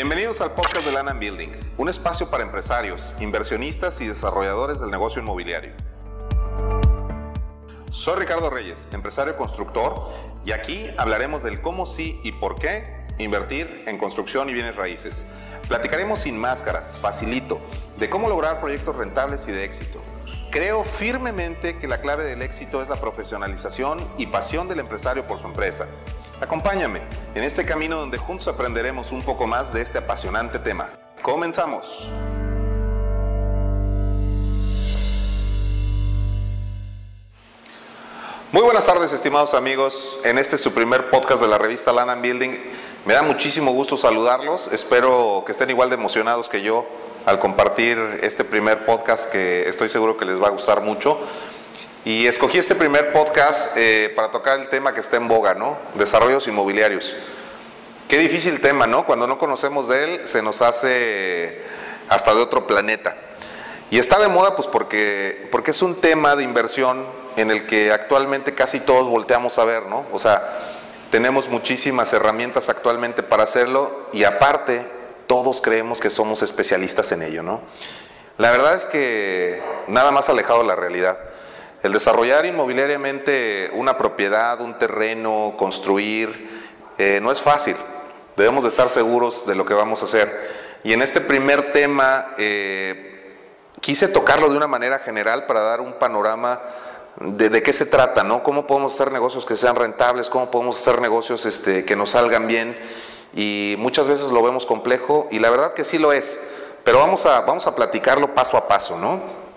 Bienvenidos al podcast de Land Building, un espacio para empresarios, inversionistas y desarrolladores del negocio inmobiliario. Soy Ricardo Reyes, empresario constructor, y aquí hablaremos del cómo sí y por qué invertir en construcción y bienes raíces. Platicaremos sin máscaras, facilito, de cómo lograr proyectos rentables y de éxito. Creo firmemente que la clave del éxito es la profesionalización y pasión del empresario por su empresa. Acompáñame en este camino donde juntos aprenderemos un poco más de este apasionante tema. Comenzamos. Muy buenas tardes, estimados amigos. En este su primer podcast de la revista Land Building. Me da muchísimo gusto saludarlos. Espero que estén igual de emocionados que yo al compartir este primer podcast que estoy seguro que les va a gustar mucho. Y escogí este primer podcast eh, para tocar el tema que está en boga, ¿no? Desarrollos inmobiliarios. Qué difícil tema, ¿no? Cuando no conocemos de él, se nos hace hasta de otro planeta. Y está de moda, pues porque, porque es un tema de inversión en el que actualmente casi todos volteamos a ver, ¿no? O sea, tenemos muchísimas herramientas actualmente para hacerlo y aparte todos creemos que somos especialistas en ello, ¿no? La verdad es que nada más alejado de la realidad. El desarrollar inmobiliariamente una propiedad, un terreno, construir, eh, no es fácil. Debemos de estar seguros de lo que vamos a hacer. Y en este primer tema eh, quise tocarlo de una manera general para dar un panorama de, de, qué se trata, ¿no? Cómo podemos hacer negocios que sean rentables, cómo podemos hacer negocios este, que nos salgan bien. Y muchas veces lo vemos complejo y la verdad que sí lo es. Pero vamos a, vamos a platicarlo paso a paso, ¿no?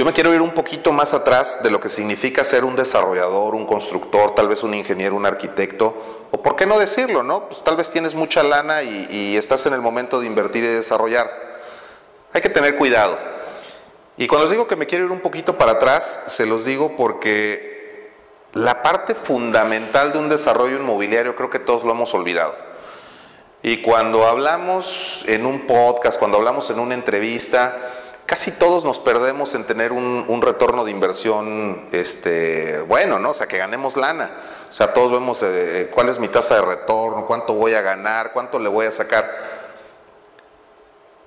Yo me quiero ir un poquito más atrás de lo que significa ser un desarrollador, un constructor, tal vez un ingeniero, un arquitecto, o por qué no decirlo, ¿no? Pues tal vez tienes mucha lana y, estás en el momento de invertir y desarrollar. Hay que tener cuidado. Y cuando les digo que me quiero ir un poquito para atrás, se los digo porque la parte fundamental de un desarrollo inmobiliario creo que todos lo hemos olvidado. Y cuando hablamos en un podcast, cuando hablamos en una entrevista, casi todos nos perdemos en tener un, retorno de inversión este, bueno, ¿no? O sea, que ganemos lana. O sea, todos vemos eh, cuál es mi tasa de retorno, cuánto voy a ganar, cuánto le voy a sacar.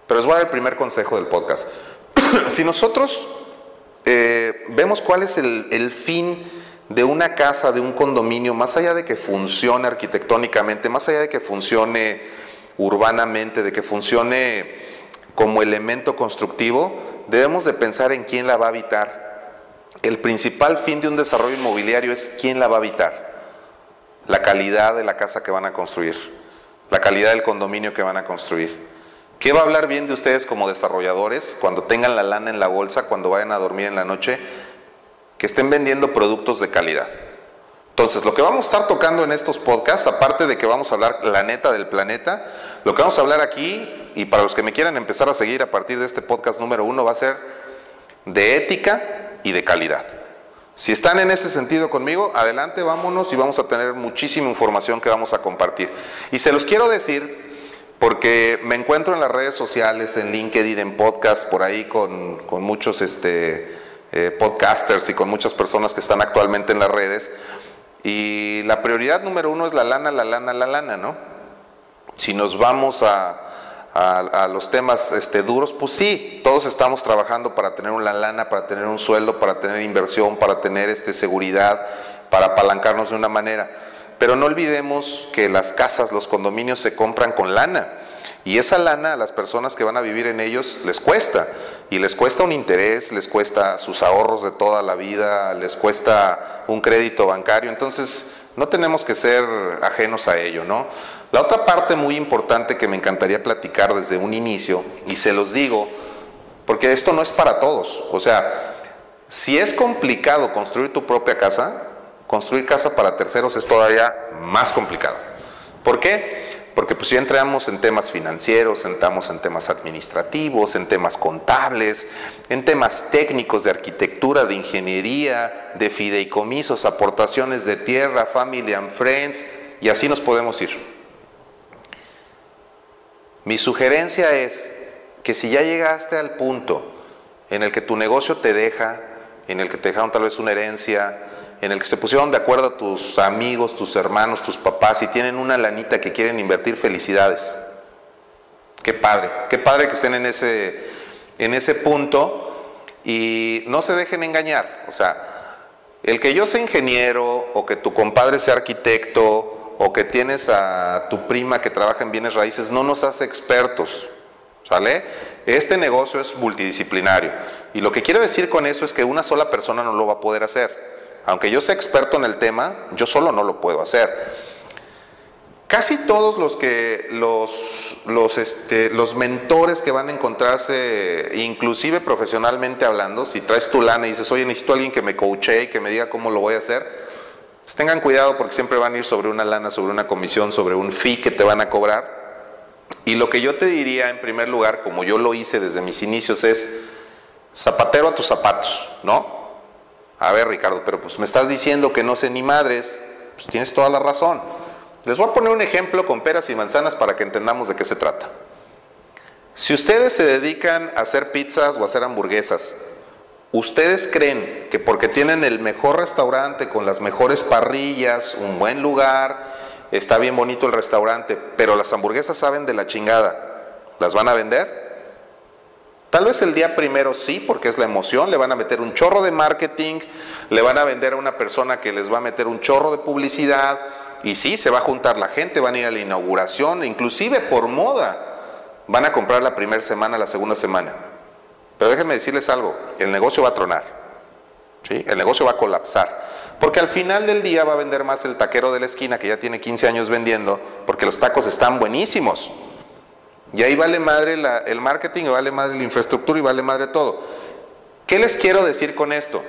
Pero les voy a dar el primer consejo del podcast. si nosotros eh, vemos cuál es el fin de una casa, de un condominio, más allá de que funcione arquitectónicamente, más allá de que funcione urbanamente, de que funcione como elemento constructivo, debemos de pensar en quién la va a habitar. El principal fin de un desarrollo inmobiliario es quién la va a habitar. La calidad de la casa que van a construir, la calidad del condominio que van a construir. ¿Qué va a hablar bien de ustedes como desarrolladores cuando tengan la lana en la bolsa, cuando vayan a dormir en la noche? Que estén vendiendo productos de calidad. Entonces, lo que vamos a estar tocando en estos podcasts, aparte de que vamos a hablar la neta del planeta, lo que vamos a hablar aquí, y para los que me quieran empezar a seguir a partir de este podcast número uno, va a ser de ética y de calidad. Si están en ese sentido conmigo, adelante, vámonos y vamos a tener muchísima información que vamos a compartir. Y se los quiero decir porque me encuentro en las redes sociales, en LinkedIn, en podcast, por ahí con, con muchos este, eh, podcasters y con muchas personas que están actualmente en las redes. Y la prioridad número uno es la lana, la lana, la lana, ¿no? Si nos vamos a, a, los temas este, duros, pues sí, todos estamos trabajando para tener una lana, para tener un sueldo, para tener inversión, para tener este, seguridad, para apalancarnos de una manera. Pero no olvidemos que las casas, los condominios se compran con lana. Y esa lana a las personas que van a vivir en ellos les cuesta. Y les cuesta un interés, les cuesta sus ahorros de toda la vida, les cuesta un crédito bancario. Entonces, no tenemos que ser ajenos a ello, ¿no? La otra parte muy importante que me encantaría platicar desde un inicio, y se los digo, porque esto no es para todos. O sea, si es complicado construir tu propia casa, construir casa para terceros es todavía más complicado. ¿Por qué? Porque pues entramos en temas financieros, entramos en temas administrativos, en temas contables, en temas técnicos de arquitectura, de ingeniería, de fideicomisos, aportaciones de tierra, family and friends, y así nos podemos ir. Mi sugerencia es que si ya llegaste al punto en el que tu negocio te deja, en el que te dejaron tal vez una herencia, en el que se pusieron de acuerdo tus amigos, tus hermanos, tus papás y tienen una lanita que quieren invertir, felicidades. Qué padre, qué padre que estén en ese, en ese punto y no se dejen engañar. O sea, el que yo sea ingeniero o que tu compadre sea arquitecto o que tienes a tu prima que trabaja en bienes raíces no nos hace expertos. ¿Sale? Este negocio es multidisciplinario. Y lo que quiero decir con eso es que una sola persona no lo va a poder hacer. Aunque yo sea experto en el tema, yo solo no lo puedo hacer. Casi todos los que los, los, este, los mentores que van a encontrarse, inclusive profesionalmente hablando, si traes tu lana y dices, oye, necesito a alguien que me coache y que me diga cómo lo voy a hacer, pues tengan cuidado porque siempre van a ir sobre una lana, sobre una comisión, sobre un fee que te van a cobrar. Y lo que yo te diría en primer lugar, como yo lo hice desde mis inicios, es zapatero a tus zapatos, ¿no? A ver, Ricardo, pero pues me estás diciendo que no sé ni madres, pues tienes toda la razón. Les voy a poner un ejemplo con peras y manzanas para que entendamos de qué se trata. Si ustedes se dedican a hacer pizzas o a hacer hamburguesas, ¿ustedes creen que porque tienen el mejor restaurante con las mejores parrillas, un buen lugar, está bien bonito el restaurante, pero las hamburguesas saben de la chingada, ¿las van a vender? Tal vez el día primero sí, porque es la emoción, le van a meter un chorro de marketing, le van a vender a una persona que les va a meter un chorro de publicidad, y sí, se va a juntar la gente, van a ir a la inauguración, inclusive por moda, van a comprar la primera semana, la segunda semana. Pero déjenme decirles algo, el negocio va a tronar, el negocio va a colapsar. Porque al final del día va a vender más el taquero de la esquina que ya tiene 15 años vendiendo, porque los tacos están buenísimos. Y ahí vale madre el marketing, vale madre la infraestructura y vale madre todo. ¿Qué les quiero decir con esto?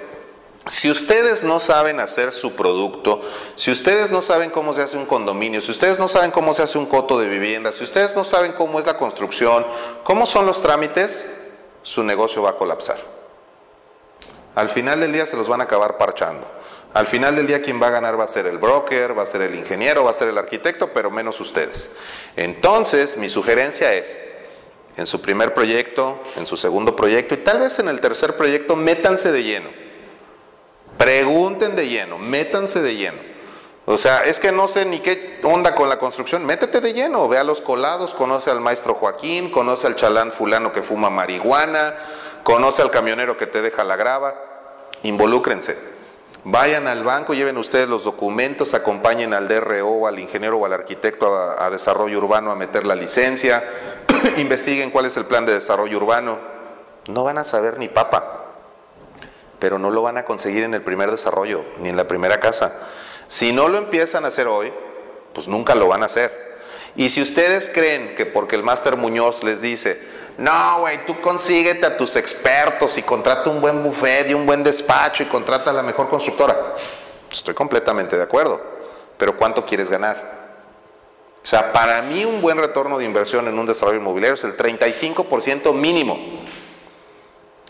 Si ustedes no saben hacer su producto, si ustedes no saben cómo se hace un condominio, si ustedes no saben cómo se hace un coto de vivienda, si ustedes no saben cómo es la construcción, cómo son los trámites, su negocio va a colapsar. Al final del día se los van a acabar parchando. Al final del día quien va a ganar va a ser el broker, va a ser el ingeniero, va a ser el arquitecto, pero menos ustedes. Entonces, mi sugerencia es, en su primer proyecto, en su segundo proyecto y tal vez en el tercer proyecto, métanse de lleno. Pregunten de lleno, métanse de lleno. O sea, es que no sé ni qué onda con la construcción, métete de lleno, ve a los colados, conoce al maestro Joaquín, conoce al chalán fulano que fuma marihuana, conoce al camionero que te deja la grava, involúcrense. Vayan al banco, lleven ustedes los documentos, acompañen al DRO, al ingeniero o al arquitecto a, desarrollo urbano a meter la licencia, investiguen cuál es el plan de desarrollo urbano. No van a saber ni papa, pero no lo van a conseguir en el primer desarrollo, ni en la primera casa. Si no lo empiezan a hacer hoy, pues nunca lo van a hacer. Y si ustedes creen que porque el máster Muñoz les dice, no, güey, tú consíguete a tus expertos y contrata un buen buffet y un buen despacho y contrata a la mejor constructora. Estoy completamente de acuerdo. Pero ¿cuánto quieres ganar? O sea, para mí un buen retorno de inversión en un desarrollo inmobiliario es el 35% mínimo.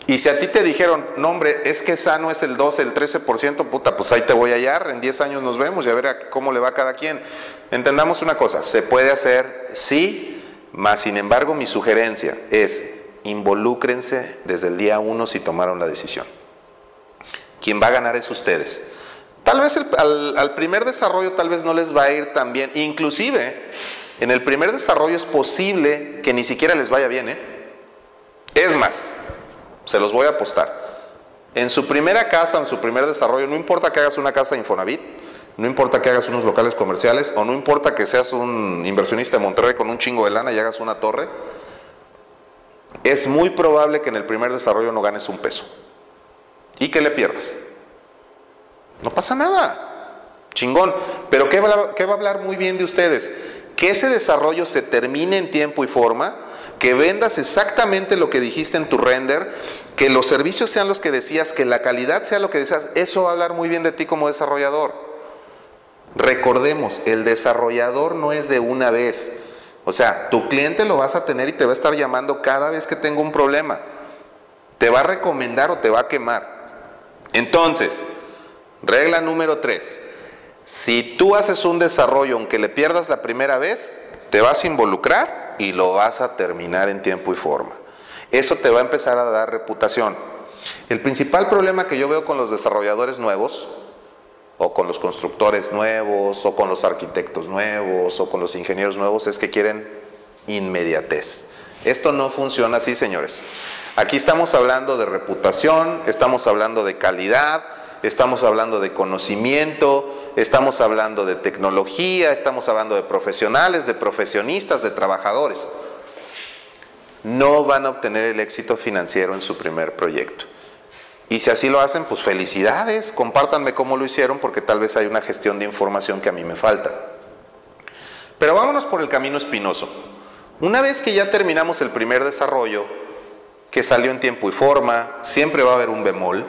Y si a ti te dijeron, no hombre, es que sano es el 12, el 13%, puta, pues ahí te voy a hallar, en 10 años nos vemos y a ver cómo le va a cada quien. Entendamos una cosa, se puede hacer, sí, más sin embargo, mi sugerencia es involúcrense desde el día uno si tomaron la decisión. Quien va a ganar es ustedes. Tal vez al, primer desarrollo tal vez no les va a ir tan bien. Inclusive, en el primer desarrollo es posible que ni siquiera les vaya bien. ¿eh? Es más, se los voy a apostar. En su primera casa, en su primer desarrollo, no importa que hagas una casa Infonavit, no importa que hagas unos locales comerciales o no importa que seas un inversionista de Monterrey con un chingo de lana y hagas una torre, es muy probable que en el primer desarrollo no ganes un peso y que le pierdas. No pasa nada. Chingón. Pero ¿qué ¿qué va a hablar muy bien de ustedes? Que ese desarrollo se termine en tiempo y forma, que vendas exactamente lo que dijiste en tu render, que los servicios sean los que decías, que la calidad sea lo que decías. Eso va a hablar muy bien de ti como desarrollador. Recordemos, el desarrollador no es de una vez. O sea, tu cliente lo vas a tener y te va a estar llamando cada vez que tenga un problema. Te va a recomendar o te va a quemar. Entonces, regla número tres. Si tú haces un desarrollo, aunque le pierdas la primera vez, te vas a involucrar y lo vas a terminar en tiempo y forma. Eso te va a empezar a dar reputación. El principal problema que yo veo con los desarrolladores nuevos o con los constructores nuevos, o con los arquitectos nuevos, o con los ingenieros nuevos, es que quieren inmediatez. Esto no funciona así, señores. Aquí estamos hablando de reputación, estamos hablando de calidad, estamos hablando de conocimiento, estamos hablando de tecnología, estamos hablando de profesionales, de profesionistas, de trabajadores. No van a obtener el éxito financiero en su primer proyecto. Y si así lo hacen, pues felicidades, compártanme cómo lo hicieron porque tal vez hay una gestión de información que a mí me falta. Pero vámonos por el camino espinoso. Una vez que ya terminamos el primer desarrollo, que salió en tiempo y forma, siempre va a haber un bemol,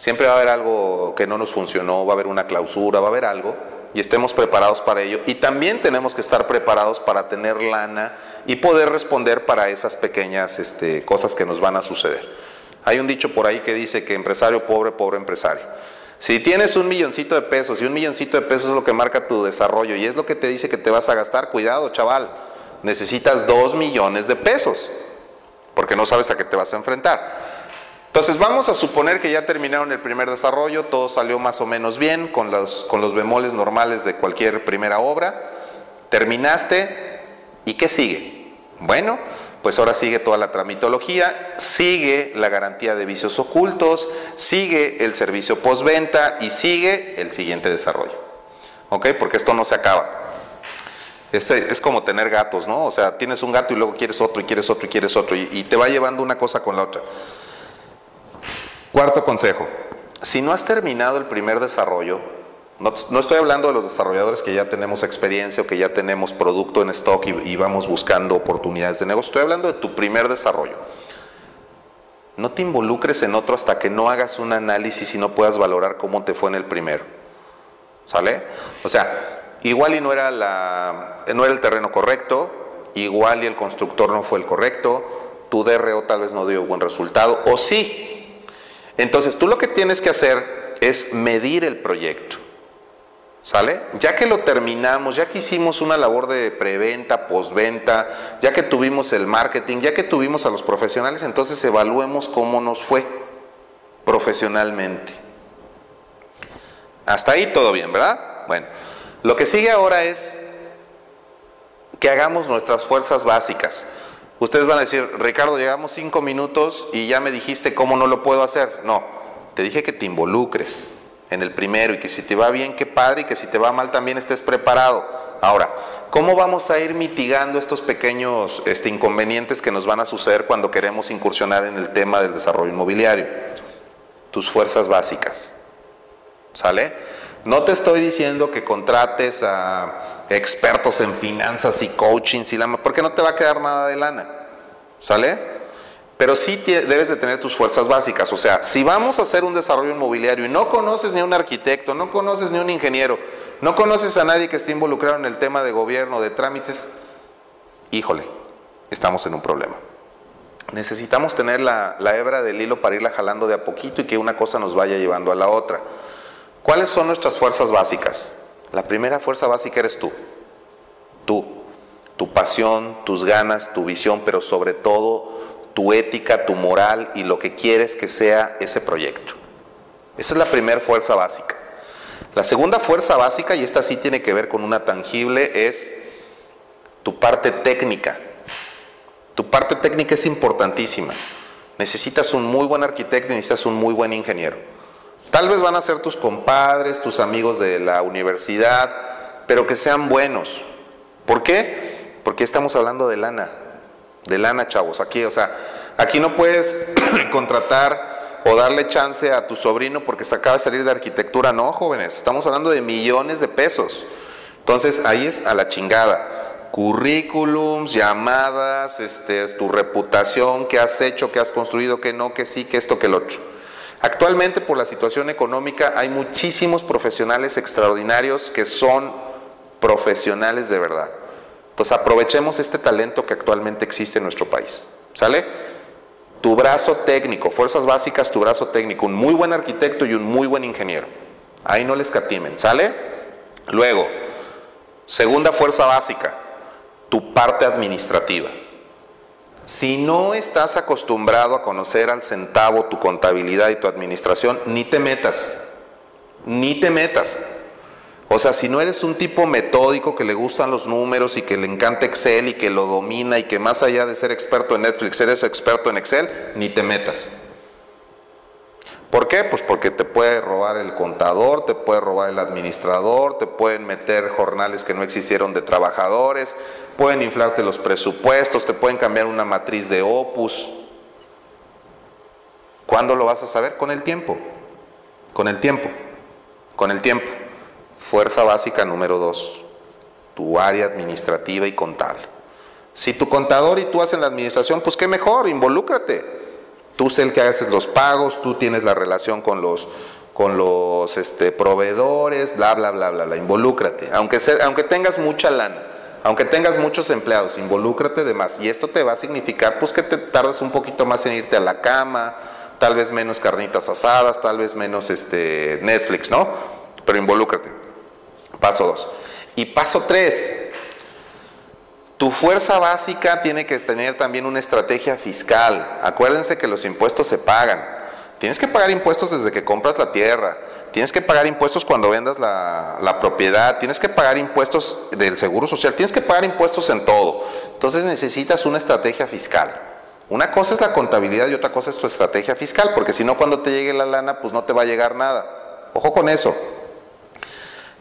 siempre va a haber algo que no nos funcionó, va a haber una clausura, va a haber algo, y estemos preparados para ello. Y también tenemos que estar preparados para tener lana y poder responder para esas pequeñas este, cosas que nos van a suceder. Hay un dicho por ahí que dice que empresario pobre, pobre empresario. Si tienes un milloncito de pesos y un milloncito de pesos es lo que marca tu desarrollo y es lo que te dice que te vas a gastar, cuidado chaval, necesitas dos millones de pesos porque no sabes a qué te vas a enfrentar. Entonces vamos a suponer que ya terminaron el primer desarrollo, todo salió más o menos bien con los, con los bemoles normales de cualquier primera obra. Terminaste y ¿qué sigue? Bueno, pues ahora sigue toda la tramitología, sigue la garantía de vicios ocultos, sigue el servicio postventa y sigue el siguiente desarrollo. ¿Ok? Porque esto no se acaba. Es, es, como tener gatos, ¿no? O sea, tienes un gato y luego quieres otro y quieres otro y quieres otro y, y te va llevando una cosa con la otra. Cuarto consejo, si no has terminado el primer desarrollo, no, estoy hablando de los desarrolladores que ya tenemos experiencia o que ya tenemos producto en stock y, vamos buscando oportunidades de negocio. Estoy hablando de tu primer desarrollo. No te involucres en otro hasta que no hagas un análisis y no puedas valorar cómo te fue en el primero. ¿Sale? O sea, igual y no era, la, no era el terreno correcto, igual y el constructor no fue el correcto, tu DRO tal vez no dio buen resultado, o sí. Entonces tú lo que tienes que hacer es medir el proyecto. ¿Sale? Ya que lo terminamos, ya que hicimos una labor de preventa, postventa, ya que tuvimos el marketing, ya que tuvimos a los profesionales, entonces evaluemos cómo nos fue profesionalmente. Hasta ahí todo bien, ¿verdad? Bueno, lo que sigue ahora es que hagamos nuestras fuerzas básicas. Ustedes van a decir, Ricardo, llegamos cinco minutos y ya me dijiste cómo no lo puedo hacer. No, te dije que te involucres en el primero y que si te va bien, qué padre, y que si te va mal también estés preparado. Ahora, ¿cómo vamos a ir mitigando estos pequeños este, inconvenientes que nos van a suceder cuando queremos incursionar en el tema del desarrollo inmobiliario? Tus fuerzas básicas. ¿Sale? No te estoy diciendo que contrates a expertos en finanzas y coaching, porque no te va a quedar nada de lana. ¿Sale? Pero sí debes de tener tus fuerzas básicas. O sea, si vamos a hacer un desarrollo inmobiliario y no conoces ni a un arquitecto, no conoces ni a un ingeniero, no conoces a nadie que esté involucrado en el tema de gobierno, de trámites, híjole, estamos en un problema. Necesitamos tener la, la hebra del hilo para irla jalando de a poquito y que una cosa nos vaya llevando a la otra. ¿Cuáles son nuestras fuerzas básicas? La primera fuerza básica eres tú. Tú. Tu pasión, tus ganas, tu visión, pero sobre todo tu ética, tu moral y lo que quieres que sea ese proyecto. Esa es la primera fuerza básica. La segunda fuerza básica, y esta sí tiene que ver con una tangible, es tu parte técnica. Tu parte técnica es importantísima. Necesitas un muy buen arquitecto y necesitas un muy buen ingeniero. Tal vez van a ser tus compadres, tus amigos de la universidad, pero que sean buenos. ¿Por qué? Porque estamos hablando de lana de lana, chavos. Aquí, o sea, aquí no puedes contratar o darle chance a tu sobrino porque se acaba de salir de arquitectura. No, jóvenes, estamos hablando de millones de pesos. Entonces, ahí es a la chingada. Currículums, llamadas, este, tu reputación, qué has hecho, qué has construido, qué no, qué sí, qué esto, qué el otro. Actualmente, por la situación económica, hay muchísimos profesionales extraordinarios que son profesionales de verdad. Pues aprovechemos este talento que actualmente existe en nuestro país. ¿Sale? Tu brazo técnico, fuerzas básicas, tu brazo técnico, un muy buen arquitecto y un muy buen ingeniero. Ahí no les catimen, ¿sale? Luego, segunda fuerza básica, tu parte administrativa. Si no estás acostumbrado a conocer al centavo tu contabilidad y tu administración, ni te metas, ni te metas. O sea, si no eres un tipo metódico que le gustan los números y que le encanta Excel y que lo domina y que más allá de ser experto en Netflix eres experto en Excel, ni te metas. ¿Por qué? Pues porque te puede robar el contador, te puede robar el administrador, te pueden meter jornales que no existieron de trabajadores, pueden inflarte los presupuestos, te pueden cambiar una matriz de opus. ¿Cuándo lo vas a saber? Con el tiempo. Con el tiempo. Con el tiempo. Fuerza básica número dos. Tu área administrativa y contable. Si tu contador y tú hacen la administración, pues qué mejor, involúcrate. Tú sé el que haces los pagos, tú tienes la relación con los, con los este, proveedores, bla, bla, bla, bla, involúcrate. Aunque, aunque tengas mucha lana, aunque tengas muchos empleados, involúcrate de más. Y esto te va a significar pues que te tardas un poquito más en irte a la cama, tal vez menos carnitas asadas, tal vez menos este, Netflix, ¿no? Pero involúcrate. Paso dos. Y paso tres, tu fuerza básica tiene que tener también una estrategia fiscal. Acuérdense que los impuestos se pagan. Tienes que pagar impuestos desde que compras la tierra. Tienes que pagar impuestos cuando vendas la, propiedad. Tienes que pagar impuestos del seguro social. Tienes que pagar impuestos en todo. Entonces necesitas una estrategia fiscal. Una cosa es la contabilidad y otra cosa es tu estrategia fiscal, porque si no cuando te llegue la lana, pues no te va a llegar nada. Ojo con eso.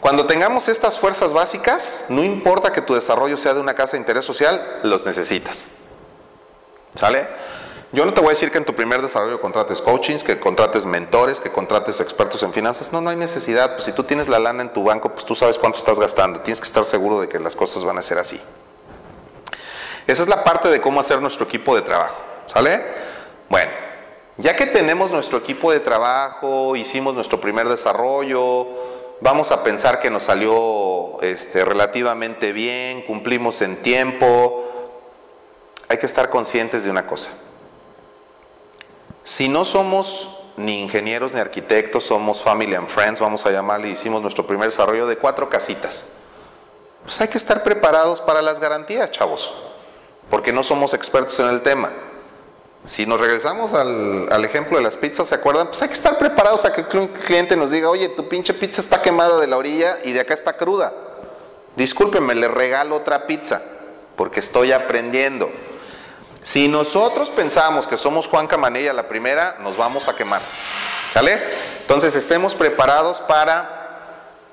Cuando tengamos estas fuerzas básicas, no importa que tu desarrollo sea de una casa de interés social, los necesitas. ¿Sale? Yo no te voy a decir que en tu primer desarrollo contrates coachings, que contrates mentores, que contrates expertos en finanzas. No, no hay necesidad. Pues si tú tienes la lana en tu banco, pues tú sabes cuánto estás gastando. Tienes que estar seguro de que las cosas van a ser así. Esa es la parte de cómo hacer nuestro equipo de trabajo. ¿Sale? Bueno, ya que tenemos nuestro equipo de trabajo, hicimos nuestro primer desarrollo, vamos a pensar que nos salió este, relativamente bien, cumplimos en tiempo. Hay que estar conscientes de una cosa. Si no somos ni ingenieros ni arquitectos, somos family and friends, vamos a llamarle, hicimos nuestro primer desarrollo de cuatro casitas. Pues hay que estar preparados para las garantías, chavos, porque no somos expertos en el tema. Si nos regresamos al, ejemplo de las pizzas, ¿se acuerdan? Pues hay que estar preparados a que un cliente nos diga, oye, tu pinche pizza está quemada de la orilla y de acá está cruda. Discúlpeme, le regalo otra pizza, porque estoy aprendiendo. Si nosotros pensamos que somos Juan Camanella la primera, nos vamos a quemar. ¿Sale? Entonces estemos preparados para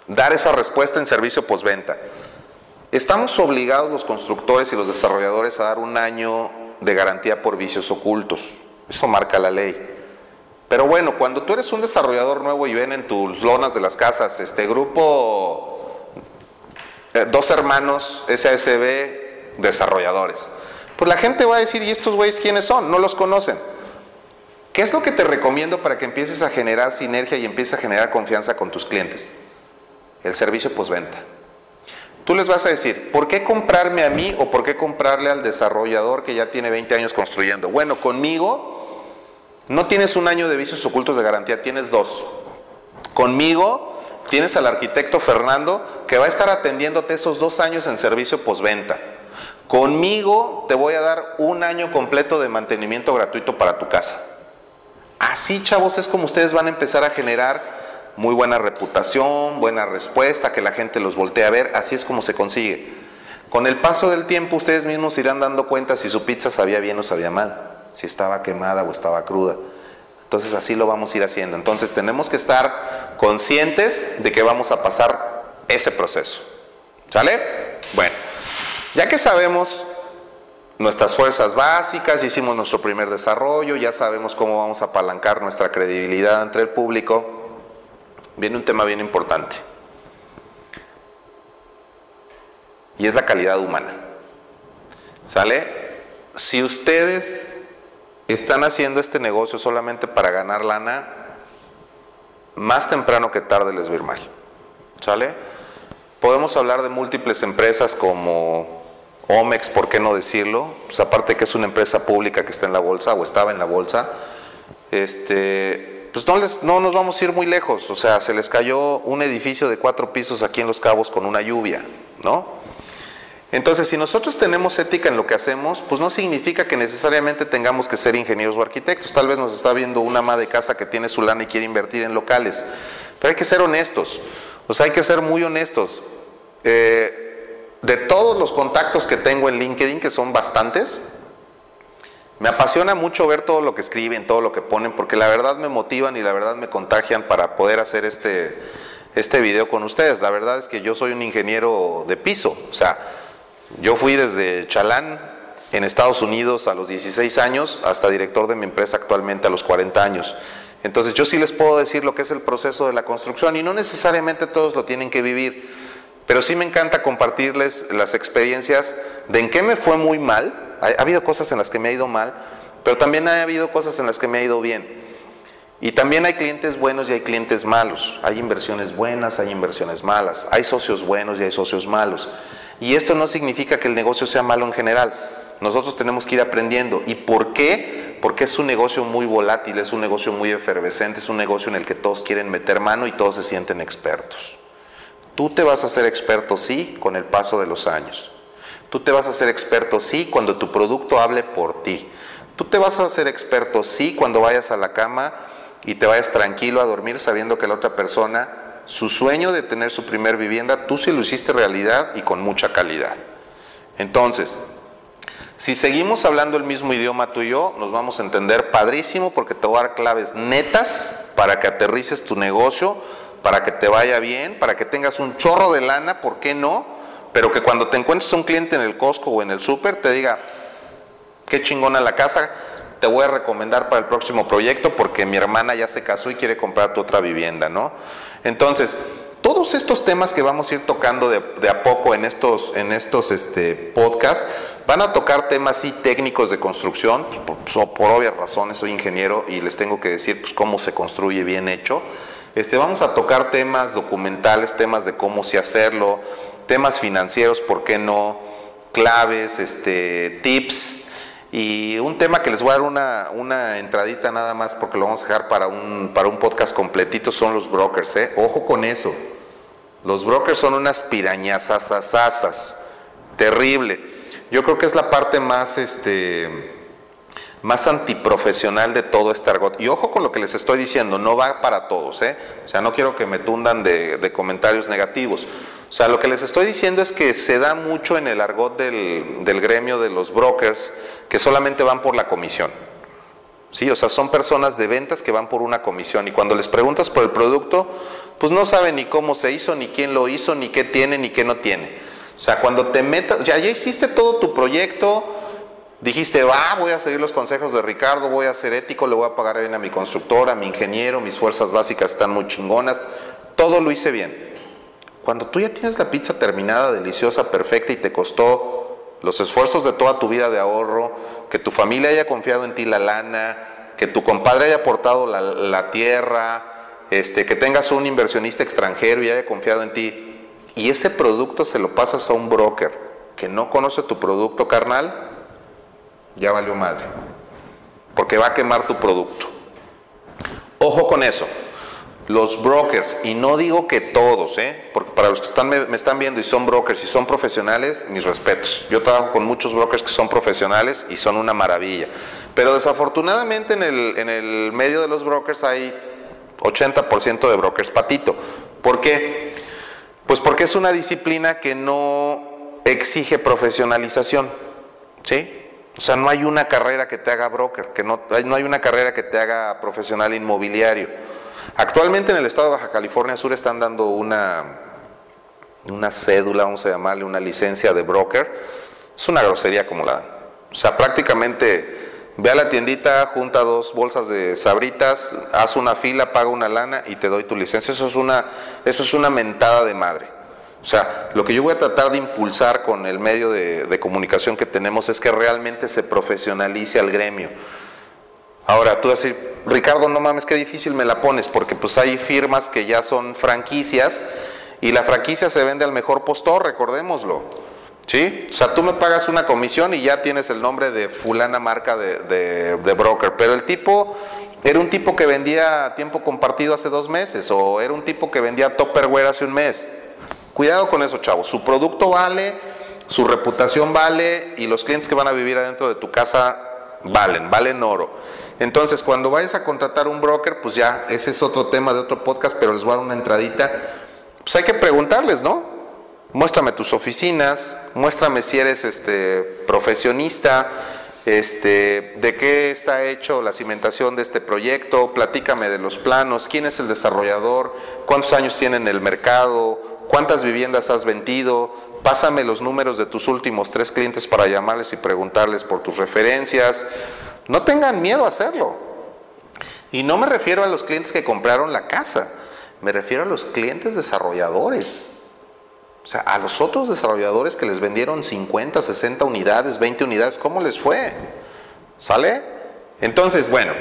dar esa respuesta en servicio postventa. Estamos obligados los constructores y los desarrolladores a dar un año de garantía por vicios ocultos. Eso marca la ley. Pero bueno, cuando tú eres un desarrollador nuevo y ven en tus lonas de las casas este grupo, eh, dos hermanos SASB desarrolladores, pues la gente va a decir, ¿y estos güeyes quiénes son? No los conocen. ¿Qué es lo que te recomiendo para que empieces a generar sinergia y empieces a generar confianza con tus clientes? El servicio postventa. Tú les vas a decir, ¿por qué comprarme a mí o por qué comprarle al desarrollador que ya tiene 20 años construyendo? Bueno, conmigo no tienes un año de vicios ocultos de garantía, tienes dos. Conmigo tienes al arquitecto Fernando que va a estar atendiéndote esos dos años en servicio postventa. Conmigo te voy a dar un año completo de mantenimiento gratuito para tu casa. Así, chavos, es como ustedes van a empezar a generar muy buena reputación, buena respuesta, que la gente los voltee a ver, así es como se consigue. Con el paso del tiempo ustedes mismos irán dando cuenta si su pizza sabía bien o sabía mal, si estaba quemada o estaba cruda. Entonces así lo vamos a ir haciendo. Entonces tenemos que estar conscientes de que vamos a pasar ese proceso. ¿Sale? Bueno, ya que sabemos nuestras fuerzas básicas, hicimos nuestro primer desarrollo, ya sabemos cómo vamos a apalancar nuestra credibilidad entre el público, viene un tema bien importante. Y es la calidad humana. ¿Sale? Si ustedes están haciendo este negocio solamente para ganar lana, más temprano que tarde les va mal. ¿Sale? Podemos hablar de múltiples empresas como Omex, ¿por qué no decirlo? Pues aparte que es una empresa pública que está en la bolsa o estaba en la bolsa, este, pues no, les, no nos vamos a ir muy lejos. O sea, se les cayó un edificio de cuatro pisos aquí en Los Cabos con una lluvia, ¿no? Entonces, si nosotros tenemos ética en lo que hacemos, pues no significa que necesariamente tengamos que ser ingenieros o arquitectos. Tal vez nos está viendo una ama de casa que tiene su lana y quiere invertir en locales. Pero hay que ser honestos. Pues hay que ser muy honestos. Eh, de todos los contactos que tengo en LinkedIn, que son bastantes, me apasiona mucho ver todo lo que escriben, todo lo que ponen, porque la verdad me motivan y la verdad me contagian para poder hacer este, este video con ustedes. La verdad es que yo soy un ingeniero de piso, o sea, yo fui desde Chalán en Estados Unidos a los 16 años hasta director de mi empresa actualmente a los 40 años. Entonces yo sí les puedo decir lo que es el proceso de la construcción y no necesariamente todos lo tienen que vivir, pero sí me encanta compartirles las experiencias de en qué me fue muy mal ha, habido cosas en las que me ha ido mal, pero también ha habido cosas en las que me ha ido bien. Y también hay clientes buenos y hay clientes malos. Hay inversiones buenas, hay inversiones malas. Hay socios buenos y hay socios malos. Y esto no significa que el negocio sea malo en general. Nosotros tenemos que ir aprendiendo. ¿Y por qué? Porque es un negocio muy volátil, es un negocio muy efervescente, es un negocio en el que todos quieren meter mano y todos se sienten expertos. Tú te vas a ser experto, sí, con el paso de los años. Tú te vas a hacer experto, sí, cuando tu producto hable por ti. Tú te vas a hacer experto, sí, cuando vayas a la cama y te vayas tranquilo a dormir sabiendo que la otra persona, su sueño de tener su primer vivienda, tú sí lo hiciste realidad y con mucha calidad. Entonces, si seguimos hablando el mismo idioma tú y yo, nos vamos a entender padrísimo porque te voy a dar claves netas para que aterrices tu negocio, para que te vaya bien, para que tengas un chorro de lana, ¿por qué no? Pero que cuando te encuentres un cliente en el Costco o en el súper te diga, qué chingona la casa, te voy a recomendar para el próximo proyecto porque mi hermana ya se casó y quiere comprar tu otra vivienda, ¿no? Entonces, todos estos temas que vamos a ir tocando de, a poco en estos, en estos este, podcasts van a tocar temas sí técnicos de construcción, pues, por, por, obvias razones, soy ingeniero y les tengo que decir pues, cómo se construye bien hecho. Este, vamos a tocar temas documentales, temas de cómo se hacerlo, temas financieros, ¿por qué no? Claves, este, tips. Y un tema que les voy a dar una, una entradita nada más porque lo vamos a dejar para un, para un podcast completito son los brokers. ¿eh? Ojo con eso. Los brokers son unas pirañas Terrible. Yo creo que es la parte más, este, más antiprofesional de todo este argot. Y ojo con lo que les estoy diciendo, no va para todos. ¿eh? O sea, no quiero que me tundan de, de comentarios negativos. O sea, lo que les estoy diciendo es que se da mucho en el argot del, gremio de los brokers que solamente van por la comisión. Sí, o sea, son personas de ventas que van por una comisión y cuando les preguntas por el producto, pues no saben ni cómo se hizo, ni quién lo hizo, ni qué tiene, ni qué no tiene. O sea, cuando te metas, ya, ya hiciste todo tu proyecto, dijiste, va, voy a seguir los consejos de Ricardo, voy a ser ético, le voy a pagar bien a mi constructora, a mi ingeniero, mis fuerzas básicas están muy chingonas, todo lo hice bien. Cuando tú ya tienes la pizza terminada, deliciosa, perfecta y te costó los esfuerzos de toda tu vida de ahorro, que tu familia haya confiado en ti la lana, que tu compadre haya aportado la, tierra, este, que tengas un inversionista extranjero y haya confiado en ti, y ese producto se lo pasas a un broker que no conoce tu producto carnal, ya valió madre, porque va a quemar tu producto. Ojo con eso. Los brokers, y no digo que todos, ¿eh? porque para los que están, me, están viendo y son brokers y son profesionales, mis respetos. Yo trabajo con muchos brokers que son profesionales y son una maravilla. Pero desafortunadamente en el, en el medio de los brokers hay 80% de brokers patito. ¿Por qué? Pues porque es una disciplina que no exige profesionalización. ¿Sí? O sea, no hay una carrera que te haga broker, que no, no hay una carrera que te haga profesional inmobiliario. Actualmente en el estado de Baja California Sur están dando una, una cédula, vamos a llamarle, una licencia de broker. Es una grosería como la O sea, prácticamente ve a la tiendita, junta dos bolsas de sabritas, haz una fila, paga una lana y te doy tu licencia. Eso es una, eso es una mentada de madre. O sea, lo que yo voy a tratar de impulsar con el medio de, de comunicación que tenemos es que realmente se profesionalice al gremio. Ahora, tú decir, Ricardo, no mames, qué difícil me la pones, porque pues hay firmas que ya son franquicias y la franquicia se vende al mejor postor, recordémoslo. ¿Sí? O sea, tú me pagas una comisión y ya tienes el nombre de fulana marca de, broker, pero el tipo era un tipo que vendía tiempo compartido hace dos meses o era un tipo que vendía Topperware hace un mes. Cuidado con eso, chavos. Su producto vale, su reputación vale y los clientes que van a vivir adentro de tu casa valen, valen oro. Entonces, cuando vayas a contratar un broker, pues ya, ese es otro tema de otro podcast, pero les voy a dar una entradita. pues hay que preguntarles, ¿no? Muéstrame tus oficinas, muéstrame si eres este profesionista, este, de qué está hecho la cimentación de este proyecto, platícame de los planos, quién es el desarrollador, cuántos años tiene en el mercado, cuántas viviendas has vendido, pásame los números de tus últimos tres clientes para llamarles y preguntarles por tus referencias. No tengan miedo a hacerlo. Y no me refiero a los clientes que compraron la casa, me refiero a los clientes desarrolladores. O sea, a los otros desarrolladores que les vendieron 50, 60 unidades, 20 unidades, ¿cómo les fue? ¿Sale? Entonces, bueno,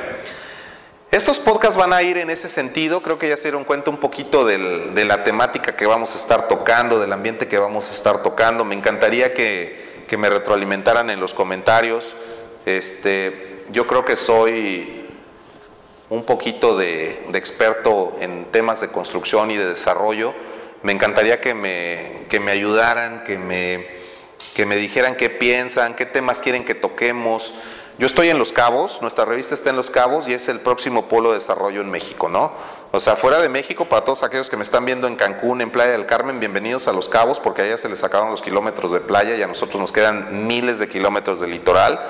estos podcasts van a ir en ese sentido, creo que ya se dieron cuenta un poquito de la temática que vamos a estar tocando, del ambiente que vamos a estar tocando. Me encantaría que, me retroalimentaran en los comentarios. Este, yo creo que soy un poquito de experto en temas de construcción y de desarrollo me encantaría que me, ayudaran, que me, que me dijeran qué piensan, qué temas quieren que toquemos. Yo estoy en Los Cabos, nuestra revista está en Los Cabos y es el próximo polo de desarrollo en México, ¿no? O sea, fuera de México, para todos aquellos que me están viendo en Cancún, en Playa del Carmen, bienvenidos a Los Cabos, porque allá se les sacaron los kilómetros de playa y a nosotros nos quedan miles de kilómetros de litoral.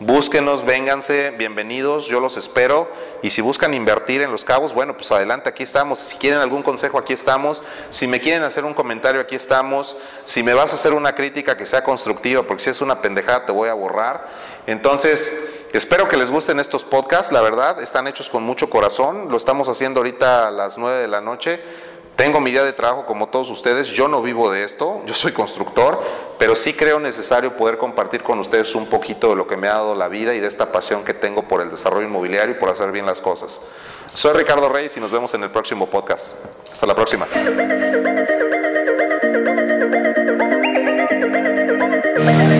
Búsquenos, vénganse, bienvenidos, yo los espero. Y si buscan invertir en los cabos, bueno, pues adelante, aquí estamos. Si quieren algún consejo, aquí estamos. Si me quieren hacer un comentario, aquí estamos. Si me vas a hacer una crítica que sea constructiva, porque si es una pendejada te voy a borrar. Entonces, espero que les gusten estos podcasts, la verdad, están hechos con mucho corazón. Lo estamos haciendo ahorita a las 9 de la noche. Tengo mi día de trabajo como todos ustedes, yo no vivo de esto, yo soy constructor, pero sí creo necesario poder compartir con ustedes un poquito de lo que me ha dado la vida y de esta pasión que tengo por el desarrollo inmobiliario y por hacer bien las cosas. Soy Ricardo Reyes y nos vemos en el próximo podcast. Hasta la próxima.